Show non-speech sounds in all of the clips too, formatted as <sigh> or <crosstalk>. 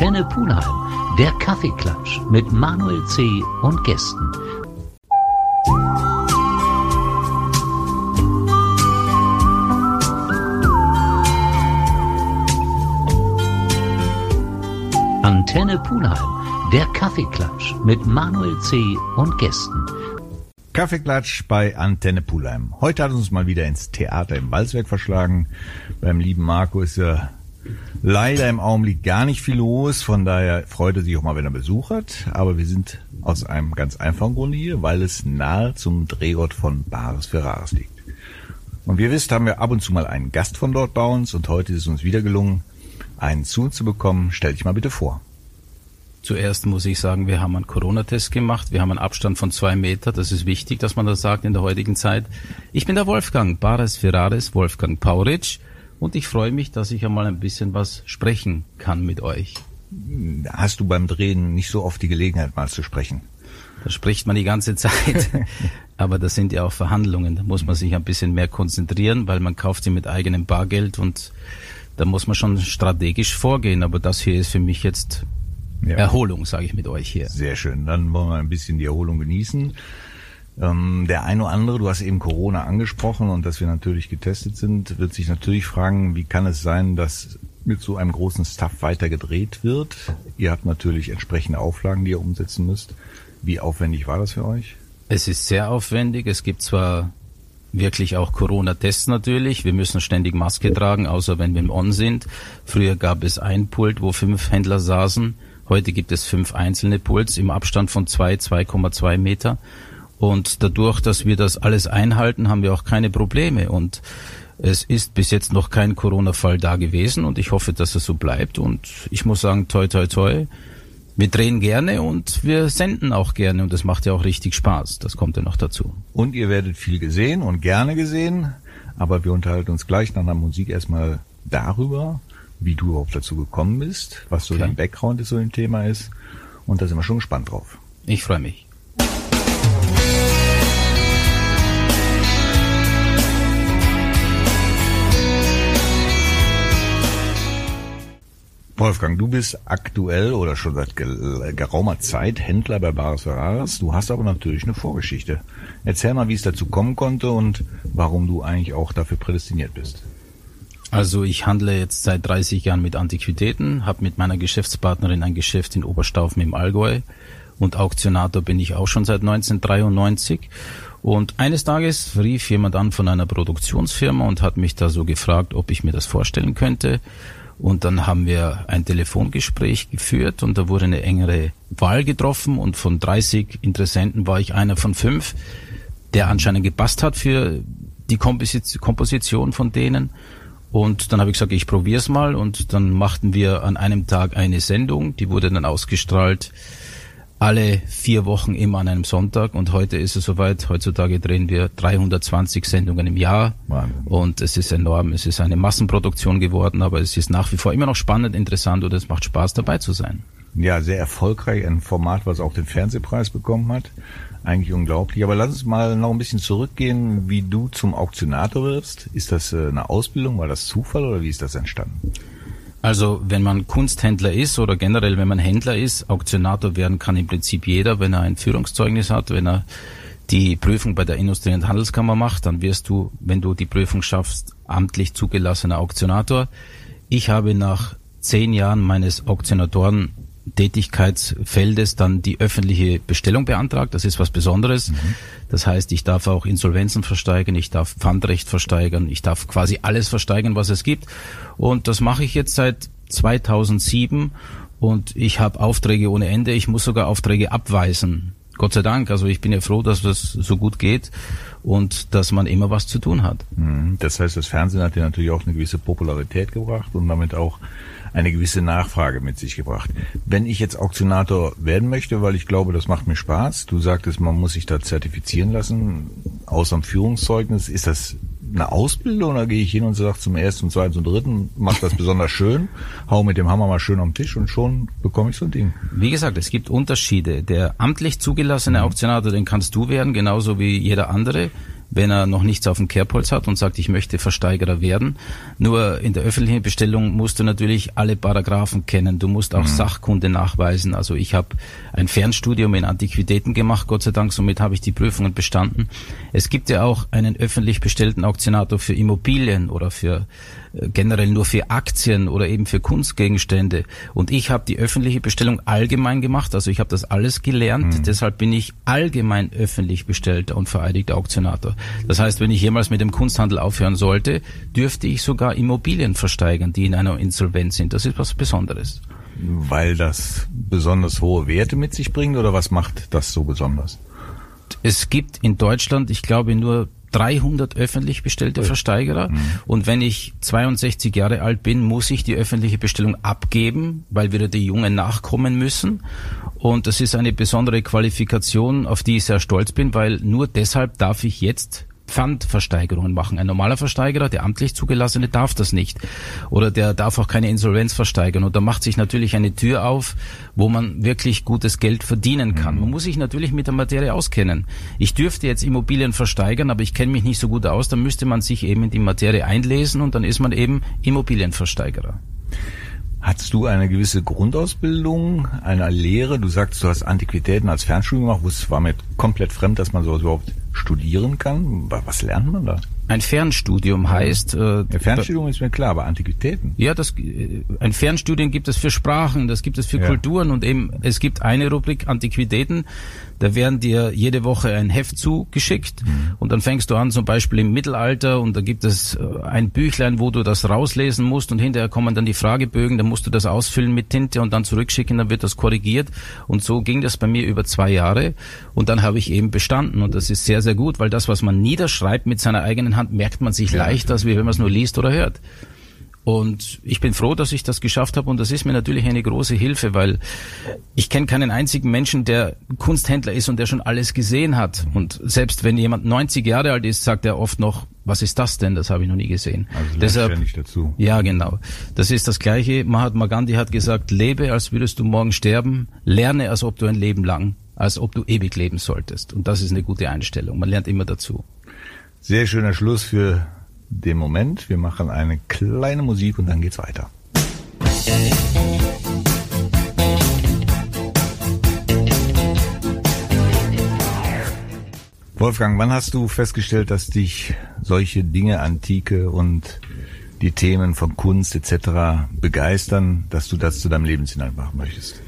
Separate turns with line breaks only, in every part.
Antenne Pulheim, der Kaffeeklatsch mit Manuel C. und Gästen. Antenne Pulheim, der Kaffeeklatsch mit Manuel C. und Gästen.
Kaffeeklatsch bei Antenne Pulheim. Heute hat uns mal wieder ins Theater im Walzwerk verschlagen. Beim lieben Marco ist ja leider im Augenblick gar nicht viel los. Von daher freut er sich auch mal, wenn er Besuch hat. Aber wir sind aus einem ganz einfachen Grunde hier, weil es nahe zum Drehort von Bares Ferraris liegt. Und wie ihr wisst, haben wir ab und zu mal einen Gast von dort bei uns und heute ist es uns wieder gelungen, einen zu uns zu bekommen. Stell dich mal bitte vor.
Zuerst muss ich sagen, wir haben einen Corona-Test gemacht. Wir haben einen Abstand von zwei Meter. Das ist wichtig, dass man das sagt in der heutigen Zeit. Ich bin der Wolfgang Bares Ferraris, Wolfgang Pauritsch. Und ich freue mich, dass ich einmal ein bisschen was sprechen kann mit euch.
Hast du beim Drehen nicht so oft die Gelegenheit, mal zu sprechen?
Da spricht man die ganze Zeit. <laughs> Aber das sind ja auch Verhandlungen. Da muss man sich ein bisschen mehr konzentrieren, weil man kauft sie mit eigenem Bargeld und da muss man schon strategisch vorgehen. Aber das hier ist für mich jetzt ja. Erholung, sage ich mit euch hier.
Sehr schön. Dann wollen wir ein bisschen die Erholung genießen. Ähm, der eine oder andere, du hast eben Corona angesprochen und dass wir natürlich getestet sind, wird sich natürlich fragen, wie kann es sein, dass mit so einem großen Staff weiter gedreht wird? Ihr habt natürlich entsprechende Auflagen, die ihr umsetzen müsst. Wie aufwendig war das für euch?
Es ist sehr aufwendig. Es gibt zwar wirklich auch Corona-Tests natürlich. Wir müssen ständig Maske tragen, außer wenn wir im On sind. Früher gab es ein Pult, wo fünf Händler saßen. Heute gibt es fünf einzelne Pults im Abstand von zwei, 2,2 Meter. Und dadurch, dass wir das alles einhalten, haben wir auch keine Probleme. Und es ist bis jetzt noch kein Corona-Fall da gewesen und ich hoffe, dass es so bleibt. Und ich muss sagen, toi, toi, toi. Wir drehen gerne und wir senden auch gerne und das macht ja auch richtig Spaß. Das kommt ja noch dazu.
Und ihr werdet viel gesehen und gerne gesehen, aber wir unterhalten uns gleich nach der Musik erstmal darüber, wie du überhaupt dazu gekommen bist, was so okay. dein Background ist so ein Thema ist. Und da sind wir schon gespannt drauf.
Ich freue mich.
Wolfgang, du bist aktuell oder schon seit geraumer Zeit Händler bei Bares Ferraris. Du hast aber natürlich eine Vorgeschichte. Erzähl mal, wie es dazu kommen konnte und warum du eigentlich auch dafür prädestiniert bist.
Also ich handle jetzt seit 30 Jahren mit Antiquitäten, habe mit meiner Geschäftspartnerin ein Geschäft in Oberstaufen im Allgäu und Auktionator bin ich auch schon seit 1993. Und eines Tages rief jemand an von einer Produktionsfirma und hat mich da so gefragt, ob ich mir das vorstellen könnte. Und dann haben wir ein Telefongespräch geführt und da wurde eine engere Wahl getroffen und von 30 Interessenten war ich einer von fünf, der anscheinend gepasst hat für die Komposition von denen. Und dann habe ich gesagt, ich probiere es mal und dann machten wir an einem Tag eine Sendung, die wurde dann ausgestrahlt alle vier Wochen immer an einem Sonntag und heute ist es soweit. Heutzutage drehen wir 320 Sendungen im Jahr Wahnsinn. und es ist enorm. Es ist eine Massenproduktion geworden, aber es ist nach wie vor immer noch spannend, interessant und es macht Spaß dabei zu sein.
Ja, sehr erfolgreich, ein Format, was auch den Fernsehpreis bekommen hat. Eigentlich unglaublich. Aber lass uns mal noch ein bisschen zurückgehen, wie du zum Auktionator wirst. Ist das äh, eine Ausbildung? War das Zufall oder wie ist das entstanden?
Also wenn man Kunsthändler ist oder generell wenn man Händler ist, Auktionator werden kann im Prinzip jeder, wenn er ein Führungszeugnis hat, wenn er die Prüfung bei der Industrie- und Handelskammer macht, dann wirst du, wenn du die Prüfung schaffst, amtlich zugelassener Auktionator. Ich habe nach zehn Jahren meines Auktionatoren Tätigkeitsfeldes dann die öffentliche Bestellung beantragt. Das ist was Besonderes. Mhm. Das heißt, ich darf auch Insolvenzen versteigern, ich darf Pfandrecht versteigern, ich darf quasi alles versteigern, was es gibt. Und das mache ich jetzt seit 2007 und ich habe Aufträge ohne Ende. Ich muss sogar Aufträge abweisen. Gott sei Dank. Also ich bin ja froh, dass das so gut geht und dass man immer was zu tun hat.
Mhm. Das heißt, das Fernsehen hat ja natürlich auch eine gewisse Popularität gebracht und damit auch eine gewisse Nachfrage mit sich gebracht. Wenn ich jetzt Auktionator werden möchte, weil ich glaube, das macht mir Spaß, du sagtest, man muss sich da zertifizieren lassen, außer dem Führungszeugnis, ist das eine Ausbildung oder gehe ich hin und sage zum ersten, zum zweiten, zum dritten, mach das besonders schön, hau mit dem Hammer mal schön am Tisch und schon bekomme ich so ein Ding.
Wie gesagt, es gibt Unterschiede. Der amtlich zugelassene Auktionator, den kannst du werden, genauso wie jeder andere. Wenn er noch nichts auf dem Kerbholz hat und sagt, ich möchte Versteigerer werden. Nur in der öffentlichen Bestellung musst du natürlich alle Paragraphen kennen. Du musst auch mhm. Sachkunde nachweisen. Also ich habe ein Fernstudium in Antiquitäten gemacht, Gott sei Dank, somit habe ich die Prüfungen bestanden. Es gibt ja auch einen öffentlich bestellten Auktionator für Immobilien oder für generell nur für Aktien oder eben für Kunstgegenstände. Und ich habe die öffentliche Bestellung allgemein gemacht, also ich habe das alles gelernt, mhm. deshalb bin ich allgemein öffentlich bestellter und vereidigter Auktionator. Das heißt, wenn ich jemals mit dem Kunsthandel aufhören sollte, dürfte ich sogar Immobilien versteigern, die in einer Insolvenz sind. Das ist was Besonderes.
Weil das besonders hohe Werte mit sich bringt oder was macht das so besonders?
Es gibt in Deutschland, ich glaube, nur 300 öffentlich bestellte Versteigerer. Mhm. Und wenn ich 62 Jahre alt bin, muss ich die öffentliche Bestellung abgeben, weil wieder die Jungen nachkommen müssen. Und das ist eine besondere Qualifikation, auf die ich sehr stolz bin, weil nur deshalb darf ich jetzt Pfandversteigerungen machen. Ein normaler Versteigerer, der amtlich zugelassene, darf das nicht. Oder der darf auch keine Insolvenz versteigern. Und da macht sich natürlich eine Tür auf, wo man wirklich gutes Geld verdienen kann. Man muss sich natürlich mit der Materie auskennen. Ich dürfte jetzt Immobilien versteigern, aber ich kenne mich nicht so gut aus. Dann müsste man sich eben in die Materie einlesen und dann ist man eben Immobilienversteigerer.
Hattest du eine gewisse Grundausbildung, eine Lehre? Du sagst, du hast Antiquitäten als Fernstudium gemacht. Es war mir komplett fremd, dass man sowas überhaupt studieren kann? Was lernt man da?
Ein Fernstudium heißt. Äh,
ja, Fernstudium ist mir klar, aber Antiquitäten.
Ja, das äh, ein Fernstudium gibt es für Sprachen, das gibt es für ja. Kulturen und eben es gibt eine Rubrik Antiquitäten. Da werden dir jede Woche ein Heft zugeschickt mhm. und dann fängst du an, zum Beispiel im Mittelalter und da gibt es äh, ein Büchlein, wo du das rauslesen musst und hinterher kommen dann die Fragebögen, dann musst du das ausfüllen mit Tinte und dann zurückschicken, dann wird das korrigiert und so ging das bei mir über zwei Jahre und dann habe ich eben bestanden und das ist sehr, sehr gut, weil das, was man niederschreibt mit seiner eigenen Hand, merkt man sich ja. leichter, als wenn man es nur liest oder hört. Und ich bin froh, dass ich das geschafft habe und das ist mir natürlich eine große Hilfe, weil ich kenne keinen einzigen Menschen, der Kunsthändler ist und der schon alles gesehen hat. Und selbst wenn jemand 90 Jahre alt ist, sagt er oft noch, was ist das denn? Das habe ich noch nie gesehen.
Also Deshalb, ja nicht dazu.
Ja, genau. Das ist das Gleiche. Mahatma Gandhi hat gesagt, lebe, als würdest du morgen sterben, lerne, als ob du ein Leben lang, als ob du ewig leben solltest. Und das ist eine gute Einstellung. Man lernt immer dazu.
Sehr schöner Schluss für den Moment. Wir machen eine kleine Musik und dann geht's weiter. Wolfgang, wann hast du festgestellt, dass dich solche Dinge, Antike und die Themen von Kunst etc. begeistern, dass du das zu deinem Lebensinhalt machen möchtest?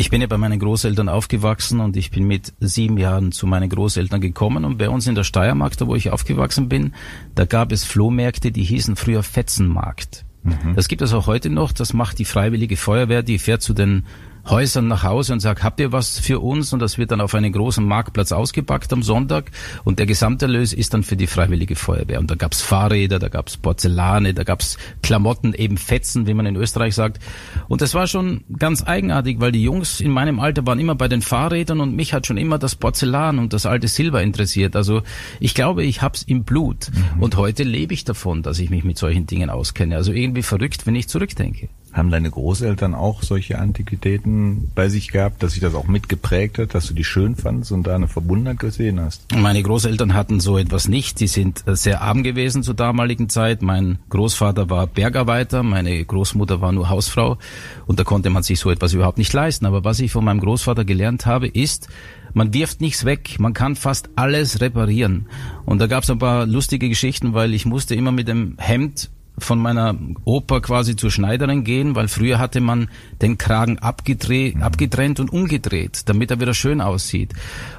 Ich bin ja bei meinen Großeltern aufgewachsen und ich bin mit sieben Jahren zu meinen Großeltern gekommen und bei uns in der Steiermark, da wo ich aufgewachsen bin, da gab es Flohmärkte, die hießen früher Fetzenmarkt. Mhm. Das gibt es auch heute noch, das macht die Freiwillige Feuerwehr, die fährt zu den Häusern nach Hause und sagt, habt ihr was für uns? Und das wird dann auf einen großen Marktplatz ausgepackt am Sonntag. Und der Gesamterlös ist dann für die Freiwillige Feuerwehr. Und da gab's Fahrräder, da gab's Porzellane, da gab's Klamotten, eben Fetzen, wie man in Österreich sagt. Und das war schon ganz eigenartig, weil die Jungs in meinem Alter waren immer bei den Fahrrädern und mich hat schon immer das Porzellan und das alte Silber interessiert. Also ich glaube, ich hab's im Blut. Mhm. Und heute lebe ich davon, dass ich mich mit solchen Dingen auskenne. Also irgendwie verrückt, wenn ich zurückdenke.
Haben deine Großeltern auch solche Antiquitäten bei sich gehabt, dass sich das auch mitgeprägt hat, dass du die schön fandst und da eine Verbundenheit gesehen hast?
Meine Großeltern hatten so etwas nicht. Die sind äh, sehr arm gewesen zur damaligen Zeit. Mein Großvater war Bergarbeiter, meine Großmutter war nur Hausfrau und da konnte man sich so etwas überhaupt nicht leisten. Aber was ich von meinem Großvater gelernt habe, ist, man wirft nichts weg, man kann fast alles reparieren. Und da gab es ein paar lustige Geschichten, weil ich musste immer mit dem Hemd von meiner Oper quasi zur Schneiderin gehen, weil früher hatte man den Kragen abgedreht, mhm. abgetrennt und umgedreht, damit er wieder schön aussieht.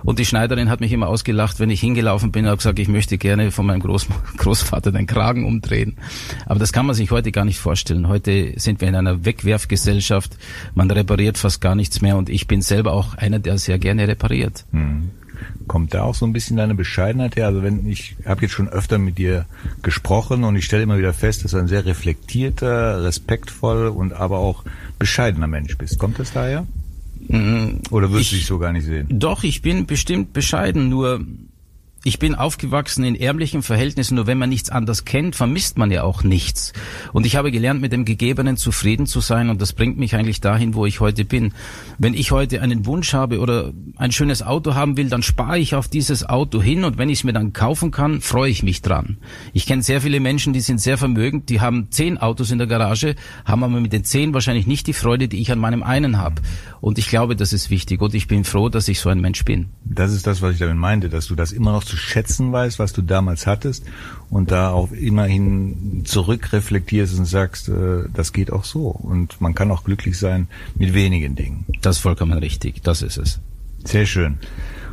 Und die Schneiderin hat mich immer ausgelacht, wenn ich hingelaufen bin und gesagt, ich möchte gerne von meinem Groß <laughs> Großvater den Kragen umdrehen. Aber das kann man sich heute gar nicht vorstellen. Heute sind wir in einer Wegwerfgesellschaft. Man repariert fast gar nichts mehr und ich bin selber auch einer, der sehr gerne repariert. Mhm.
Kommt da auch so ein bisschen deine Bescheidenheit her? Also wenn ich habe jetzt schon öfter mit dir gesprochen und ich stelle immer wieder fest, dass du ein sehr reflektierter, respektvoll und aber auch bescheidener Mensch bist. Kommt das daher? Mm, Oder würdest du dich so gar nicht sehen?
Doch, ich bin bestimmt bescheiden, nur ich bin aufgewachsen in ärmlichen Verhältnissen, nur wenn man nichts anderes kennt, vermisst man ja auch nichts. Und ich habe gelernt, mit dem Gegebenen zufrieden zu sein und das bringt mich eigentlich dahin, wo ich heute bin. Wenn ich heute einen Wunsch habe oder ein schönes Auto haben will, dann spare ich auf dieses Auto hin und wenn ich es mir dann kaufen kann, freue ich mich dran. Ich kenne sehr viele Menschen, die sind sehr vermögend, die haben zehn Autos in der Garage, haben aber mit den zehn wahrscheinlich nicht die Freude, die ich an meinem einen habe. Und ich glaube, das ist wichtig und ich bin froh, dass ich so ein Mensch bin.
Das ist das, was ich damit meinte, dass du das immer noch zu schätzen weißt, was du damals hattest und da auch immerhin zurückreflektierst und sagst, äh, das geht auch so und man kann auch glücklich sein mit wenigen Dingen.
Das ist vollkommen richtig, das ist es.
Sehr schön.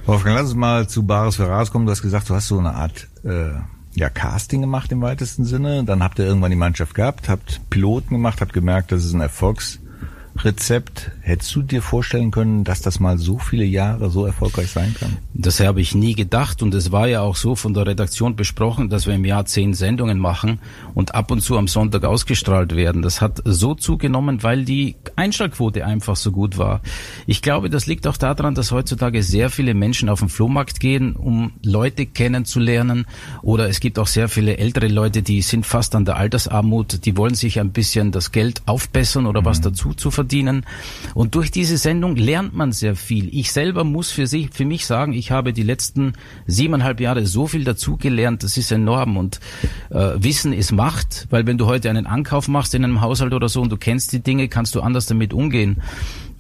Wolfgang, lass uns mal zu Bares Ferraris kommen. Du hast gesagt, du hast so eine Art äh, ja, Casting gemacht im weitesten Sinne. Dann habt ihr irgendwann die Mannschaft gehabt, habt Piloten gemacht, habt gemerkt, das ist ein Erfolgs Rezept. Hättest du dir vorstellen können, dass das mal so viele Jahre so erfolgreich sein kann?
Das habe ich nie gedacht und es war ja auch so von der Redaktion besprochen, dass wir im Jahr zehn Sendungen machen und ab und zu am Sonntag ausgestrahlt werden. Das hat so zugenommen, weil die Einschaltquote einfach so gut war. Ich glaube, das liegt auch daran, dass heutzutage sehr viele Menschen auf den Flohmarkt gehen, um Leute kennenzulernen oder es gibt auch sehr viele ältere Leute, die sind fast an der Altersarmut, die wollen sich ein bisschen das Geld aufbessern oder mhm. was dazu zu verdienen verdienen. Und durch diese Sendung lernt man sehr viel. Ich selber muss für sich, für mich sagen, ich habe die letzten siebeneinhalb Jahre so viel dazugelernt, das ist enorm. Und äh, Wissen ist Macht, weil wenn du heute einen Ankauf machst in einem Haushalt oder so und du kennst die Dinge, kannst du anders damit umgehen.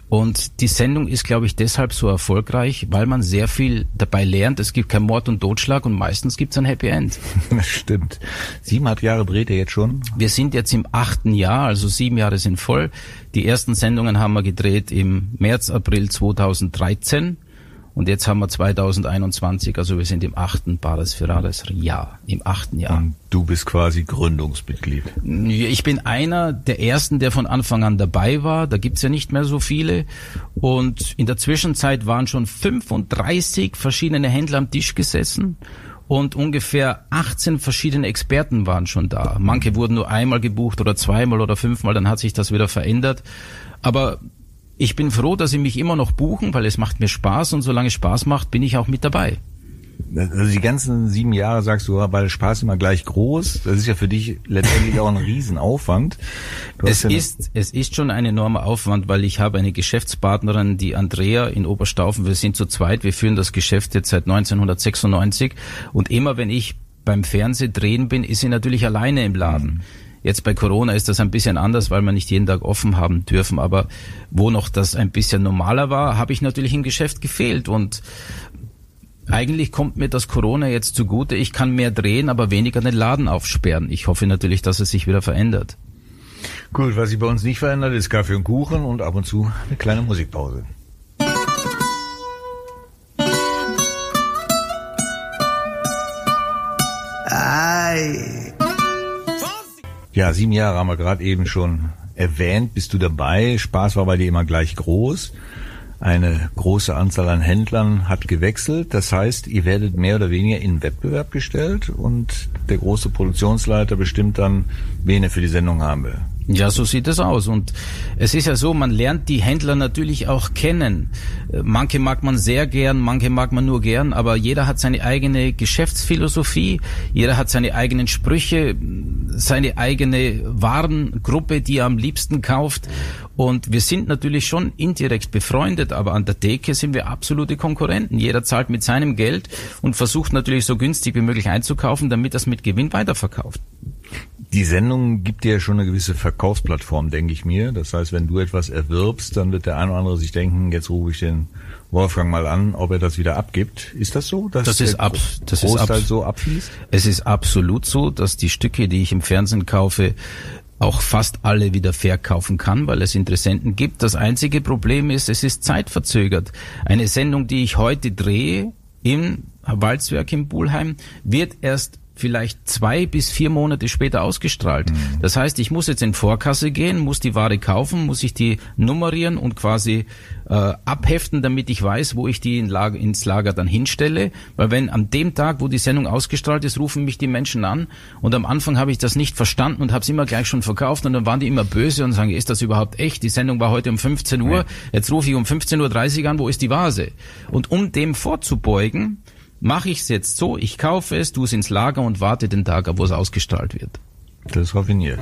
Und die Sendung ist, glaube ich, deshalb so erfolgreich, weil man sehr viel dabei lernt. Es gibt kein Mord und Totschlag und meistens gibt es ein Happy End.
Das <laughs> stimmt. Siebeneinhalb Jahre dreht er jetzt schon?
Wir sind jetzt im achten Jahr, also sieben Jahre sind voll. Die ersten Sendungen haben wir gedreht im März, April 2013. Und jetzt haben wir 2021, also wir sind im achten Bares Ferraris Jahr, im achten Jahr. Und
du bist quasi Gründungsmitglied.
Ich bin einer der ersten, der von Anfang an dabei war. Da gibt's ja nicht mehr so viele. Und in der Zwischenzeit waren schon 35 verschiedene Händler am Tisch gesessen und ungefähr 18 verschiedene Experten waren schon da. Manche wurden nur einmal gebucht oder zweimal oder fünfmal, dann hat sich das wieder verändert. Aber ich bin froh, dass sie mich immer noch buchen, weil es macht mir Spaß und solange es Spaß macht, bin ich auch mit dabei.
Also die ganzen sieben Jahre sagst du, war der Spaß immer gleich groß. Das ist ja für dich letztendlich auch ein Riesenaufwand.
es ja ist, es ist schon ein enormer Aufwand, weil ich habe eine Geschäftspartnerin, die Andrea in Oberstaufen. Wir sind zu zweit. Wir führen das Geschäft jetzt seit 1996. Und immer wenn ich beim Fernsehdrehen bin, ist sie natürlich alleine im Laden. Mhm. Jetzt bei Corona ist das ein bisschen anders, weil wir nicht jeden Tag offen haben dürfen. Aber wo noch das ein bisschen normaler war, habe ich natürlich im Geschäft gefehlt. Und eigentlich kommt mir das Corona jetzt zugute. Ich kann mehr drehen, aber weniger den Laden aufsperren. Ich hoffe natürlich, dass es sich wieder verändert.
Gut, was sich bei uns nicht verändert, ist Kaffee und Kuchen und ab und zu eine kleine Musikpause. Ei. Ja, sieben Jahre haben wir gerade eben schon erwähnt. Bist du dabei? Spaß war bei dir immer gleich groß. Eine große Anzahl an Händlern hat gewechselt. Das heißt, ihr werdet mehr oder weniger in Wettbewerb gestellt und der große Produktionsleiter bestimmt dann, wen er für die Sendung haben will.
Ja, so sieht es aus. Und es ist ja so, man lernt die Händler natürlich auch kennen. Äh, manche mag man sehr gern, manche mag man nur gern, aber jeder hat seine eigene Geschäftsphilosophie, jeder hat seine eigenen Sprüche, seine eigene Warengruppe, die er am liebsten kauft. Und wir sind natürlich schon indirekt befreundet, aber an der Theke sind wir absolute Konkurrenten. Jeder zahlt mit seinem Geld und versucht natürlich so günstig wie möglich einzukaufen, damit er es mit Gewinn weiterverkauft.
Die Sendung gibt dir ja schon eine gewisse Verkaufsplattform, denke ich mir. Das heißt, wenn du etwas erwirbst, dann wird der eine oder andere sich denken, jetzt rufe ich den Wolfgang mal an, ob er das wieder abgibt. Ist das so?
Dass das ist ab, das ist ab, so abfließt? Es ist absolut so, dass die Stücke, die ich im Fernsehen kaufe, auch fast alle wieder verkaufen kann, weil es Interessenten gibt. Das einzige Problem ist, es ist zeitverzögert. Eine Sendung, die ich heute drehe im Walzwerk in Bulheim, wird erst vielleicht zwei bis vier Monate später ausgestrahlt. Mhm. Das heißt, ich muss jetzt in Vorkasse gehen, muss die Ware kaufen, muss ich die nummerieren und quasi äh, abheften, damit ich weiß, wo ich die in Lager, ins Lager dann hinstelle. Weil wenn an dem Tag, wo die Sendung ausgestrahlt ist, rufen mich die Menschen an und am Anfang habe ich das nicht verstanden und habe es immer gleich schon verkauft und dann waren die immer böse und sagen, ist das überhaupt echt? Die Sendung war heute um 15 Uhr, jetzt rufe ich um 15.30 Uhr an, wo ist die Vase? Und um dem vorzubeugen, mache ich es jetzt so, ich kaufe es, tu es ins Lager und warte den Tag ab, wo es ausgestrahlt wird.
Das ist raffiniert.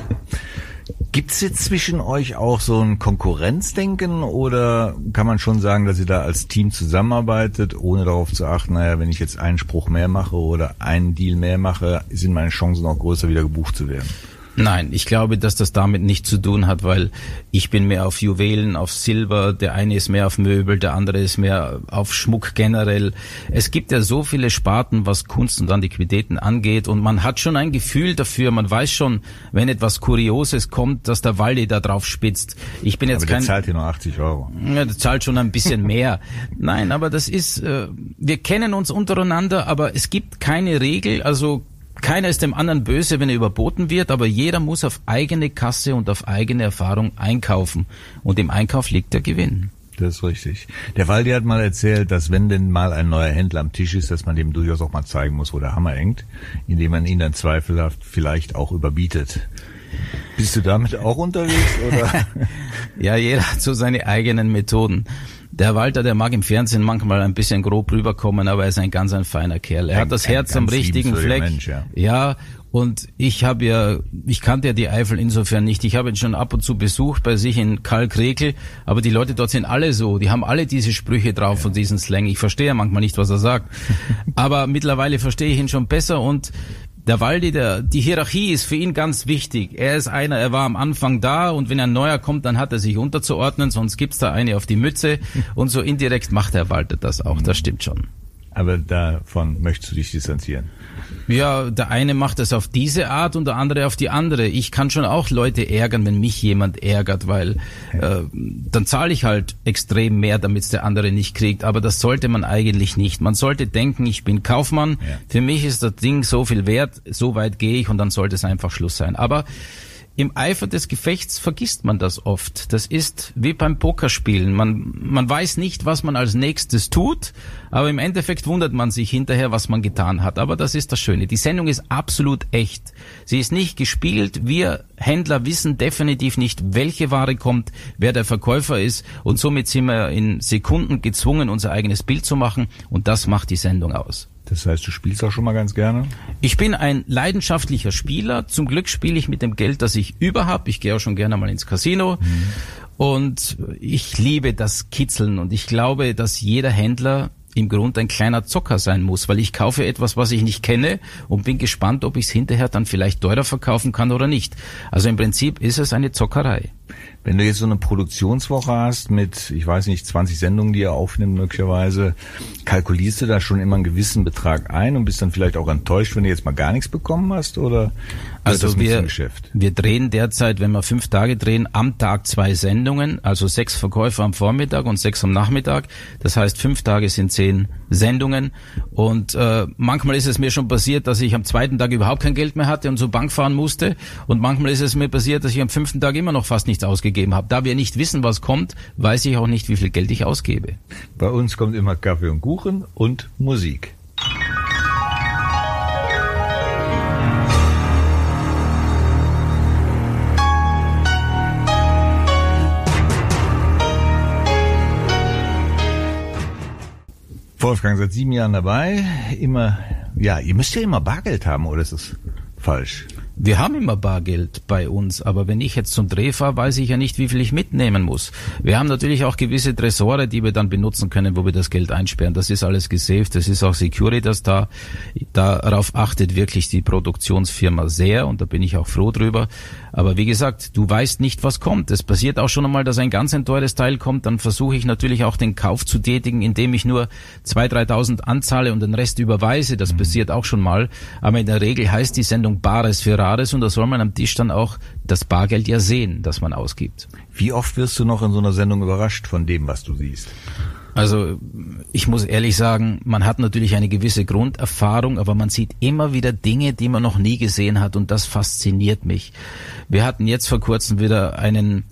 Gibt's jetzt zwischen euch auch so ein Konkurrenzdenken oder kann man schon sagen, dass ihr da als Team zusammenarbeitet, ohne darauf zu achten, naja, wenn ich jetzt einen Spruch mehr mache oder einen Deal mehr mache, sind meine Chancen auch größer, wieder gebucht zu werden?
Nein, ich glaube, dass das damit nichts zu tun hat, weil ich bin mehr auf Juwelen, auf Silber, der eine ist mehr auf Möbel, der andere ist mehr auf Schmuck generell. Es gibt ja so viele Sparten, was Kunst und Antiquitäten angeht und man hat schon ein Gefühl dafür, man weiß schon, wenn etwas Kurioses kommt, dass der Waldi da drauf spitzt. Ich bin jetzt
aber der
kein...
zahlt hier nur 80 Euro.
Ja, der zahlt schon ein bisschen mehr. Nein, aber das ist, äh, wir kennen uns untereinander, aber es gibt keine Regel, also keiner ist dem anderen böse, wenn er überboten wird, aber jeder muss auf eigene Kasse und auf eigene Erfahrung einkaufen. Und im Einkauf liegt der Gewinn.
Das ist richtig. Der Waldi hat mal erzählt, dass wenn denn mal ein neuer Händler am Tisch ist, dass man dem durchaus auch mal zeigen muss, wo der Hammer hängt, indem man ihn dann zweifelhaft vielleicht auch überbietet. Bist du damit auch unterwegs oder? <laughs>
ja, jeder hat so seine eigenen Methoden. Der Walter, der mag im Fernsehen manchmal ein bisschen grob rüberkommen, aber er ist ein ganz ein feiner Kerl. Er
Ein-
hat das Herz am richtigen Fleck.
Mensch, ja.
ja, und ich habe ja, ich kannte ja die Eifel insofern nicht. Ich habe ihn schon ab und zu besucht bei sich in Kalkrekel, aber die Leute dort sind alle so. Die haben alle diese Sprüche drauf und diesen Slang. Ich verstehe ja manchmal nicht, was er sagt. <laughs> aber mittlerweile verstehe ich ihn schon besser und der Waldi, der, die Hierarchie ist für ihn ganz wichtig. Er ist einer, er war am Anfang da und wenn ein neuer kommt, dann hat er sich unterzuordnen, sonst gibt's da eine auf die Mütze <laughs> und so indirekt macht der Walter das auch, das stimmt schon.
Aber davon möchtest du dich distanzieren.
Ja, der eine macht es auf diese Art und der andere auf die andere. Ich kann schon auch Leute ärgern, wenn mich jemand ärgert, weil äh, dann zahle ich halt extrem mehr, damit der andere nicht kriegt. Aber das sollte man eigentlich nicht. Man sollte denken, ich bin Kaufmann.
Ja.
Für mich ist das Ding so viel wert, so weit gehe ich und dann sollte es einfach Schluss sein. Aber im Eifer des Gefechts vergisst man das oft. Das ist wie beim Pokerspielen. Man, man weiß nicht, was man als nächstes tut, aber im Endeffekt wundert man sich hinterher, was man getan hat. Aber das ist das Schöne. Die Sendung ist absolut echt. Sie ist nicht gespielt. Wir Händler wissen definitiv nicht, welche Ware kommt, wer der Verkäufer ist und somit sind wir in Sekunden gezwungen, unser eigenes Bild zu machen und das macht die Sendung aus.
Das heißt, du spielst auch schon mal ganz gerne?
Ich bin ein leidenschaftlicher Spieler. Zum Glück spiele ich mit dem Geld, das ich über habe. Ich gehe auch schon gerne mal ins Casino. Und ich liebe das Kitzeln. Und ich glaube, dass jeder Händler im Grund ein kleiner Zocker sein muss, weil ich kaufe etwas, was ich nicht kenne und bin gespannt, ob ich es hinterher dann vielleicht teurer verkaufen kann oder nicht. Also im Prinzip ist es eine Zockerei.
Wenn du jetzt so eine Produktionswoche hast mit, ich weiß nicht, 20 Sendungen, die ihr aufnimmt möglicherweise, kalkulierst du da schon immer einen gewissen Betrag ein und bist dann vielleicht auch enttäuscht, wenn du jetzt mal gar nichts bekommen hast oder
Also
das
wir,
Geschäft?
wir drehen derzeit, wenn wir fünf Tage drehen, am Tag zwei Sendungen, also sechs Verkäufer am Vormittag und sechs am Nachmittag. Das heißt, fünf Tage sind zehn Sendungen. Und äh, manchmal ist es mir schon passiert, dass ich am zweiten Tag überhaupt kein Geld mehr hatte und zur Bank fahren musste. Und manchmal ist es mir passiert, dass ich am fünften Tag immer noch fast nichts ausgegeben habe. Da wir nicht wissen, was kommt, weiß ich auch nicht, wie viel Geld ich ausgebe.
Bei uns kommt immer Kaffee und Kuchen und Musik. Wolfgang seit sieben Jahren dabei. Immer, ja, ihr müsst ja immer Bargeld haben, oder ist das falsch?
Wir haben immer Bargeld bei uns, aber wenn ich jetzt zum Dreh fahre, weiß ich ja nicht, wie viel ich mitnehmen muss. Wir haben natürlich auch gewisse Tresore, die wir dann benutzen können, wo wir das Geld einsperren. Das ist alles gesaved, das ist auch Securitas da. Darauf achtet wirklich die Produktionsfirma sehr und da bin ich auch froh drüber. Aber wie gesagt, du weißt nicht, was kommt. Es passiert auch schon einmal, dass ein ganz ein teures Teil kommt, dann versuche ich natürlich auch den Kauf zu tätigen, indem ich nur 2.000, 3.000 anzahle und den Rest überweise. Das passiert auch schon mal. Aber in der Regel heißt die Sendung Bares für Rares und da soll man am Tisch dann auch das Bargeld ja sehen, das man ausgibt.
Wie oft wirst du noch in so einer Sendung überrascht von dem, was du siehst?
Also ich muss ehrlich sagen, man hat natürlich eine gewisse Grunderfahrung, aber man sieht immer wieder Dinge, die man noch nie gesehen hat und das fasziniert mich. Wir hatten jetzt vor kurzem wieder einen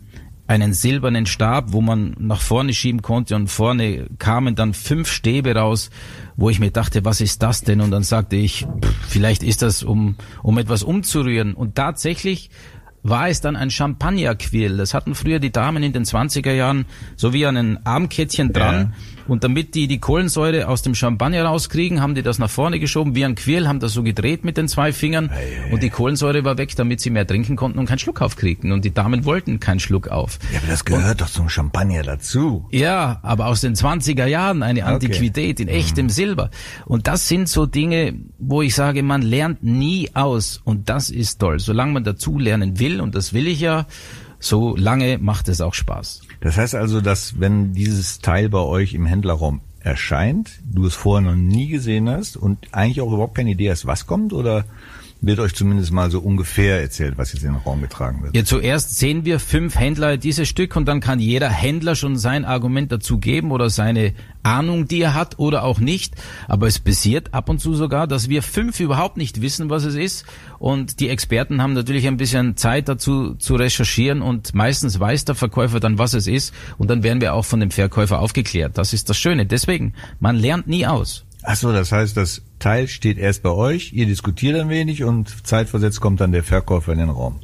einen silbernen Stab, wo man nach vorne schieben konnte und vorne kamen dann fünf Stäbe raus, wo ich mir dachte, was ist das denn? Und dann sagte ich, pff, vielleicht ist das, um, um etwas umzurühren. Und tatsächlich war es dann ein Champagnerquill. Das hatten früher die Damen in den 20er Jahren so wie an ein Armkettchen dran. Ja. Und damit die die Kohlensäure aus dem Champagner rauskriegen, haben die das nach vorne geschoben wie ein Quill, haben das so gedreht mit den zwei Fingern hey, und die Kohlensäure war weg, damit sie mehr trinken konnten und keinen Schluck aufkriegten. Und die Damen wollten keinen Schluck auf.
Ja, aber das gehört und, doch zum Champagner dazu.
Ja, aber aus den 20er Jahren eine Antiquität okay. in echtem mhm. Silber. Und das sind so Dinge, wo ich sage, man lernt nie aus und das ist toll. Solange man dazu lernen will, und das will ich ja, so lange macht es auch Spaß.
Das heißt also, dass wenn dieses Teil bei euch im Händlerraum erscheint, du es vorher noch nie gesehen hast und eigentlich auch überhaupt keine Idee hast, was kommt, oder wird euch zumindest mal so ungefähr erzählt, was jetzt in den Raum getragen wird.
Ja, zuerst sehen wir fünf Händler dieses Stück und dann kann jeder Händler schon sein Argument dazu geben oder seine Ahnung, die er hat oder auch nicht. Aber es passiert ab und zu sogar, dass wir fünf überhaupt nicht wissen, was es ist. Und die Experten haben natürlich ein bisschen Zeit dazu zu recherchieren und meistens weiß der Verkäufer dann, was es ist. Und dann werden wir auch von dem Verkäufer aufgeklärt. Das ist das Schöne. Deswegen, man lernt nie aus.
Ach so, das heißt, das Teil steht erst bei euch, ihr diskutiert ein wenig und zeitversetzt kommt dann der Verkäufer in den Raum.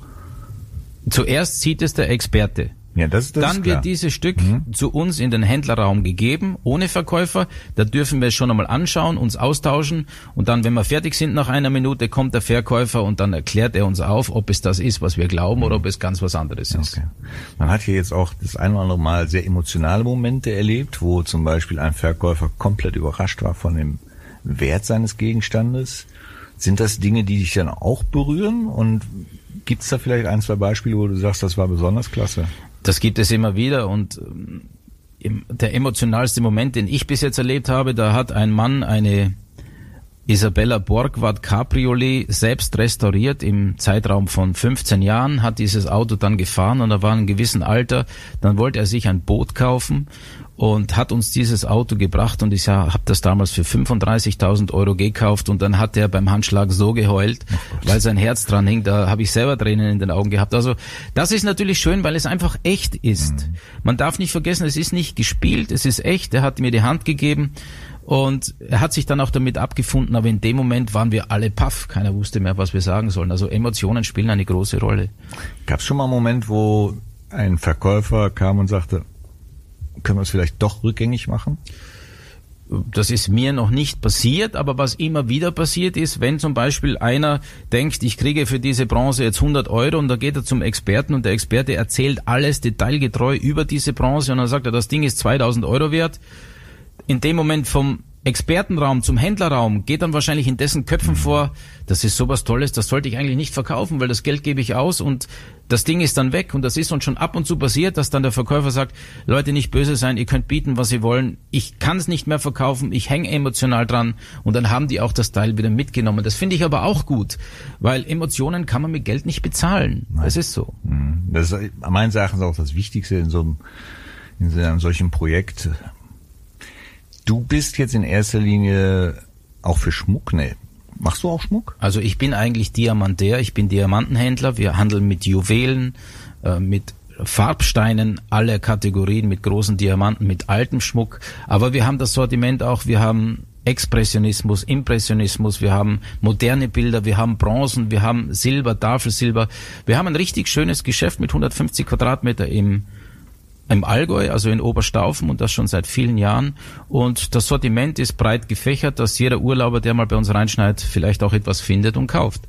Zuerst sieht es der Experte.
Ja, das, das
Dann wird dieses Stück mhm. zu uns in den Händlerraum gegeben, ohne Verkäufer. Da dürfen wir es schon einmal anschauen, uns austauschen und dann, wenn wir fertig sind nach einer Minute, kommt der Verkäufer und dann erklärt er uns auf, ob es das ist, was wir glauben mhm. oder ob es ganz was anderes ist. Okay.
Man hat hier jetzt auch das ein oder andere Mal sehr emotionale Momente erlebt, wo zum Beispiel ein Verkäufer komplett überrascht war von dem Wert seines Gegenstandes. Sind das Dinge, die dich dann auch berühren und Gibt es da vielleicht ein, zwei Beispiele, wo du sagst, das war besonders klasse?
Das gibt es immer wieder und ähm, der emotionalste Moment, den ich bis jetzt erlebt habe, da hat ein Mann eine Isabella Borgward Cabriolet selbst restauriert im Zeitraum von 15 Jahren, hat dieses Auto dann gefahren und er war in einem gewissen Alter. Dann wollte er sich ein Boot kaufen und hat uns dieses Auto gebracht und ich habe das damals für 35.000 Euro gekauft und dann hat er beim Handschlag so geheult, weil sein Herz dran hing. Da habe ich selber Tränen in den Augen gehabt. Also das ist natürlich schön, weil es einfach echt ist. Mhm. Man darf nicht vergessen, es ist nicht gespielt, es ist echt. Er hat mir die Hand gegeben und er hat sich dann auch damit abgefunden, aber in dem Moment waren wir alle paff. Keiner wusste mehr, was wir sagen sollen. Also Emotionen spielen eine große Rolle.
Gab es schon mal einen Moment, wo ein Verkäufer kam und sagte, können wir es vielleicht doch rückgängig machen?
Das ist mir noch nicht passiert, aber was immer wieder passiert ist, wenn zum Beispiel einer denkt, ich kriege für diese Bronze jetzt 100 Euro und da geht er zum Experten und der Experte erzählt alles detailgetreu über diese Bronze und dann sagt er, das Ding ist 2000 Euro wert. In dem Moment vom Expertenraum zum Händlerraum geht dann wahrscheinlich in dessen Köpfen vor, das ist sowas Tolles, das sollte ich eigentlich nicht verkaufen, weil das Geld gebe ich aus und das Ding ist dann weg und das ist uns schon ab und zu passiert, dass dann der Verkäufer sagt, Leute nicht böse sein, ihr könnt bieten, was ihr wollen, ich kann es nicht mehr verkaufen, ich hänge emotional dran und dann haben die auch das Teil wieder mitgenommen. Das finde ich aber auch gut, weil Emotionen kann man mit Geld nicht bezahlen. Nein. Das ist so.
Mhm. Das ist meines Erachtens auch das Wichtigste in so einem, in so einem solchen Projekt Du bist jetzt in erster Linie auch für Schmuck, ne? Machst du auch Schmuck?
Also ich bin eigentlich Diamantär, ich bin Diamantenhändler. Wir handeln mit Juwelen, äh, mit Farbsteinen aller Kategorien, mit großen Diamanten, mit altem Schmuck. Aber wir haben das Sortiment auch, wir haben Expressionismus, Impressionismus, wir haben moderne Bilder, wir haben Bronzen, wir haben Silber, Tafelsilber. Wir haben ein richtig schönes Geschäft mit 150 Quadratmeter im im Allgäu, also in Oberstaufen und das schon seit vielen Jahren. Und das Sortiment ist breit gefächert, dass jeder Urlauber, der mal bei uns reinschneit, vielleicht auch etwas findet und kauft.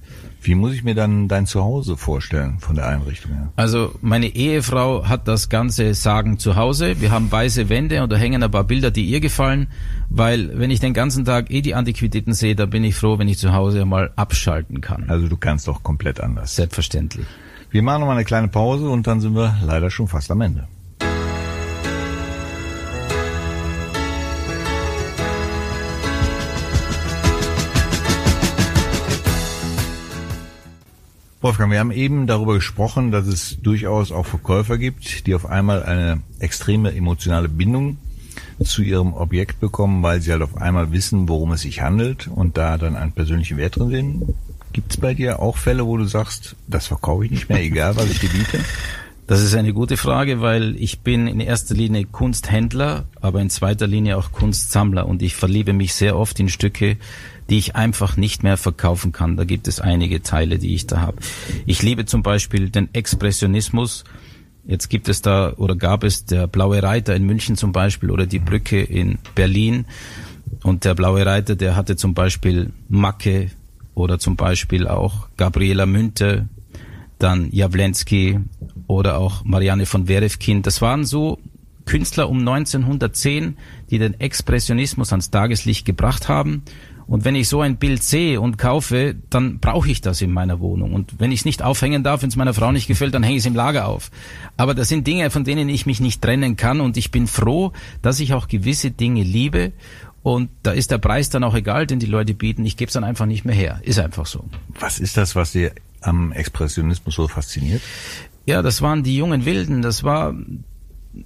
Wie muss ich mir dann dein Zuhause vorstellen von der Einrichtung her?
Also meine Ehefrau hat das ganze Sagen zu Hause. Wir haben weiße Wände und da hängen ein paar Bilder, die ihr gefallen, weil wenn ich den ganzen Tag eh die Antiquitäten sehe, da bin ich froh, wenn ich zu Hause mal abschalten kann.
Also du kannst doch komplett anders.
Selbstverständlich.
Wir machen noch mal eine kleine Pause und dann sind wir leider schon fast am Ende. Wolfgang, wir haben eben darüber gesprochen, dass es durchaus auch Verkäufer gibt, die auf einmal eine extreme emotionale Bindung zu ihrem Objekt bekommen, weil sie halt auf einmal wissen, worum es sich handelt und da dann einen persönlichen Wert drin sehen. Gibt es bei dir auch Fälle, wo du sagst, das verkaufe ich nicht mehr, egal was ich dir biete?
Das ist eine gute Frage, weil ich bin in erster Linie Kunsthändler, aber in zweiter Linie auch Kunstsammler und ich verliebe mich sehr oft in Stücke, die ich einfach nicht mehr verkaufen kann. Da gibt es einige Teile, die ich da habe. Ich liebe zum Beispiel den Expressionismus. Jetzt gibt es da oder gab es der Blaue Reiter in München zum Beispiel oder die Brücke in Berlin. Und der Blaue Reiter, der hatte zum Beispiel Macke oder zum Beispiel auch Gabriela Münte, dann Jawlensky oder auch Marianne von Werefkin. Das waren so Künstler um 1910, die den Expressionismus ans Tageslicht gebracht haben. Und wenn ich so ein Bild sehe und kaufe, dann brauche ich das in meiner Wohnung. Und wenn ich es nicht aufhängen darf, wenn es meiner Frau nicht gefällt, dann hänge ich es im Lager auf. Aber das sind Dinge, von denen ich mich nicht trennen kann. Und ich bin froh, dass ich auch gewisse Dinge liebe. Und da ist der Preis dann auch egal, den die Leute bieten. Ich gebe es dann einfach nicht mehr her. Ist einfach so.
Was ist das, was dir am Expressionismus so fasziniert?
Ja, das waren die jungen Wilden. Das war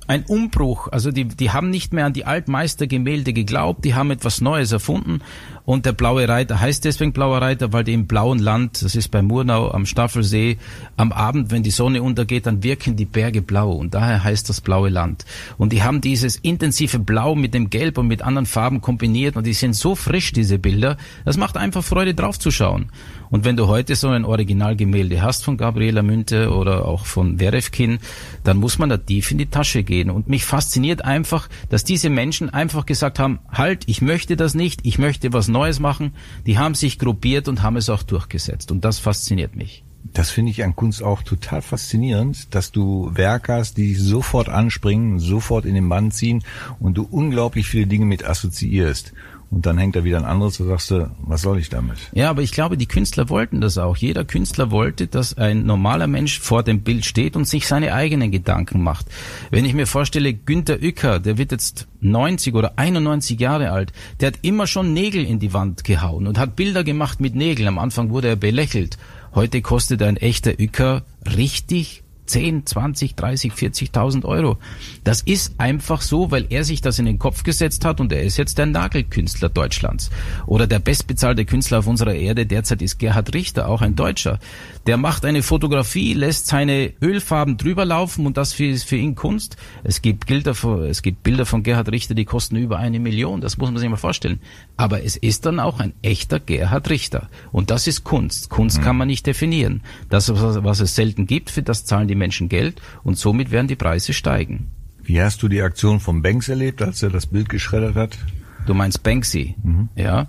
ein Umbruch. Also die, die haben nicht mehr an die Altmeistergemälde geglaubt, die haben etwas Neues erfunden. Und der blaue Reiter heißt deswegen blauer Reiter, weil die im blauen Land, das ist bei Murnau am Staffelsee, am Abend, wenn die Sonne untergeht, dann wirken die Berge blau. Und daher heißt das blaue Land. Und die haben dieses intensive Blau mit dem Gelb und mit anderen Farben kombiniert und die sind so frisch, diese Bilder. Das macht einfach Freude draufzuschauen. Und wenn du heute so ein Originalgemälde hast von Gabriela Münte oder auch von Werefkin, dann muss man da tief in die Tasche gehen. Und mich fasziniert einfach, dass diese Menschen einfach gesagt haben, halt, ich möchte das nicht, ich möchte was Neues machen. Die haben sich gruppiert und haben es auch durchgesetzt. Und das fasziniert mich.
Das finde ich an Kunst auch total faszinierend, dass du Werke hast, die sofort anspringen, sofort in den Bann ziehen und du unglaublich viele Dinge mit assoziierst. Und dann hängt da wieder ein anderes, da sagst du, was soll ich damit?
Ja, aber ich glaube, die Künstler wollten das auch. Jeder Künstler wollte, dass ein normaler Mensch vor dem Bild steht und sich seine eigenen Gedanken macht. Wenn ich mir vorstelle, Günter Uecker, der wird jetzt 90 oder 91 Jahre alt, der hat immer schon Nägel in die Wand gehauen und hat Bilder gemacht mit Nägeln. Am Anfang wurde er belächelt. Heute kostet ein echter Uecker richtig 10, 20, 30, 40.000 Euro. Das ist einfach so, weil er sich das in den Kopf gesetzt hat und er ist jetzt der Nagelkünstler Deutschlands. Oder der bestbezahlte Künstler auf unserer Erde derzeit ist Gerhard Richter, auch ein Deutscher. Der macht eine Fotografie, lässt seine Ölfarben drüber laufen und das ist für ihn Kunst. Es gibt Bilder von, es gibt Bilder von Gerhard Richter, die kosten über eine Million. Das muss man sich mal vorstellen. Aber es ist dann auch ein echter Gerhard Richter. Und das ist Kunst. Kunst mhm. kann man nicht definieren. Das, was es selten gibt, für das zahlen die die Menschen Geld und somit werden die Preise steigen.
Wie hast du die Aktion von Banks erlebt, als er das Bild geschreddert hat?
Du meinst Banksy, mhm. ja.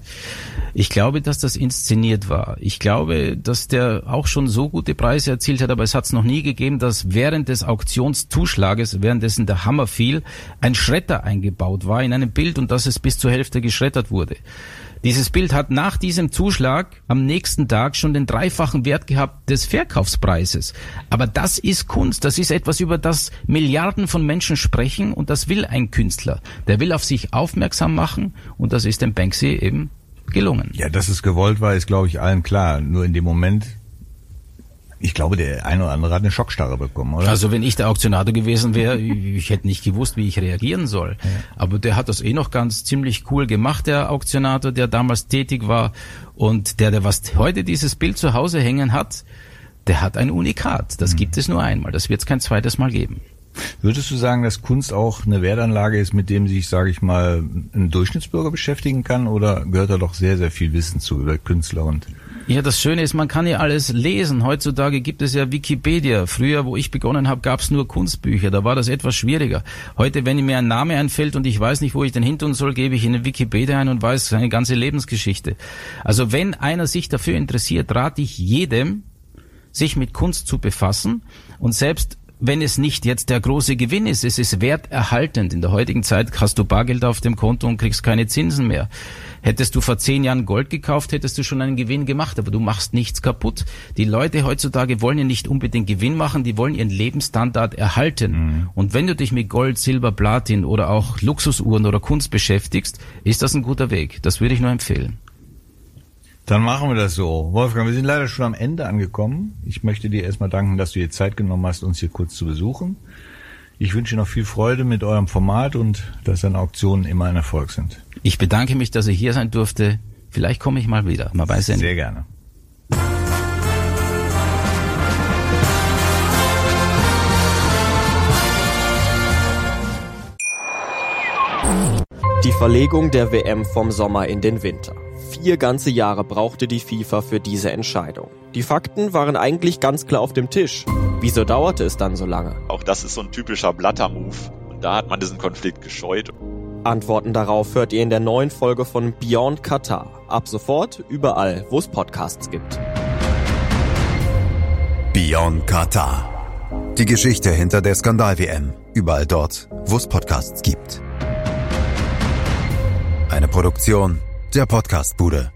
Ich glaube, dass das inszeniert war. Ich glaube, dass der auch schon so gute Preise erzielt hat, aber es hat es noch nie gegeben, dass während des Auktionszuschlages, währenddessen der Hammer fiel, ein Schredder eingebaut war in einem Bild und dass es bis zur Hälfte geschreddert wurde. Dieses Bild hat nach diesem Zuschlag am nächsten Tag schon den dreifachen Wert gehabt des Verkaufspreises. Aber das ist Kunst. Das ist etwas, über das Milliarden von Menschen sprechen und das will ein Künstler. Der will auf sich aufmerksam machen und das ist dem Banksy eben gelungen.
Ja, dass es gewollt war, ist glaube ich allen klar. Nur in dem Moment ich glaube, der eine oder andere hat eine Schockstarre bekommen, oder?
Also wenn ich der Auktionator gewesen wäre, ich hätte nicht gewusst, wie ich reagieren soll. Ja. Aber der hat das eh noch ganz ziemlich cool gemacht, der Auktionator, der damals tätig war. Und der, der was heute dieses Bild zu Hause hängen hat, der hat ein Unikat. Das mhm. gibt es nur einmal. Das wird es kein zweites Mal geben.
Würdest du sagen, dass Kunst auch eine Wertanlage ist, mit dem sich, sage ich mal, ein Durchschnittsbürger beschäftigen kann? Oder gehört da doch sehr, sehr viel Wissen zu über Künstler und
ja, das Schöne ist, man kann ja alles lesen. Heutzutage gibt es ja Wikipedia. Früher, wo ich begonnen habe, gab es nur Kunstbücher. Da war das etwas schwieriger. Heute, wenn mir ein Name einfällt und ich weiß nicht, wo ich den hin tun soll, gebe ich in eine Wikipedia ein und weiß seine ganze Lebensgeschichte. Also wenn einer sich dafür interessiert, rate ich jedem, sich mit Kunst zu befassen und selbst wenn es nicht jetzt der große Gewinn ist, es ist werterhaltend. In der heutigen Zeit hast du Bargeld auf dem Konto und kriegst keine Zinsen mehr. Hättest du vor zehn Jahren Gold gekauft, hättest du schon einen Gewinn gemacht, aber du machst nichts kaputt. Die Leute heutzutage wollen ja nicht unbedingt Gewinn machen, die wollen ihren Lebensstandard erhalten. Mhm. Und wenn du dich mit Gold, Silber, Platin oder auch Luxusuhren oder Kunst beschäftigst, ist das ein guter Weg. Das würde ich nur empfehlen.
Dann machen wir das so. Wolfgang, wir sind leider schon am Ende angekommen. Ich möchte dir erstmal danken, dass du dir Zeit genommen hast, uns hier kurz zu besuchen. Ich wünsche noch viel Freude mit eurem Format und dass deine Auktionen immer ein Erfolg sind.
Ich bedanke mich, dass ich hier sein durfte. Vielleicht komme ich mal wieder.
Man weiß ja nicht. Sehr gerne.
Die Verlegung der WM vom Sommer in den Winter. Vier ganze Jahre brauchte die FIFA für diese Entscheidung. Die Fakten waren eigentlich ganz klar auf dem Tisch. Wieso dauerte es dann so lange?
Auch das ist so ein typischer Blatter-Move. Und da hat man diesen Konflikt gescheut.
Antworten darauf hört ihr in der neuen Folge von Beyond Qatar. Ab sofort überall, wo es Podcasts gibt.
Beyond Qatar. Die Geschichte hinter der Skandal-WM. Überall dort, wo es Podcasts gibt. Eine Produktion der Podcastbude.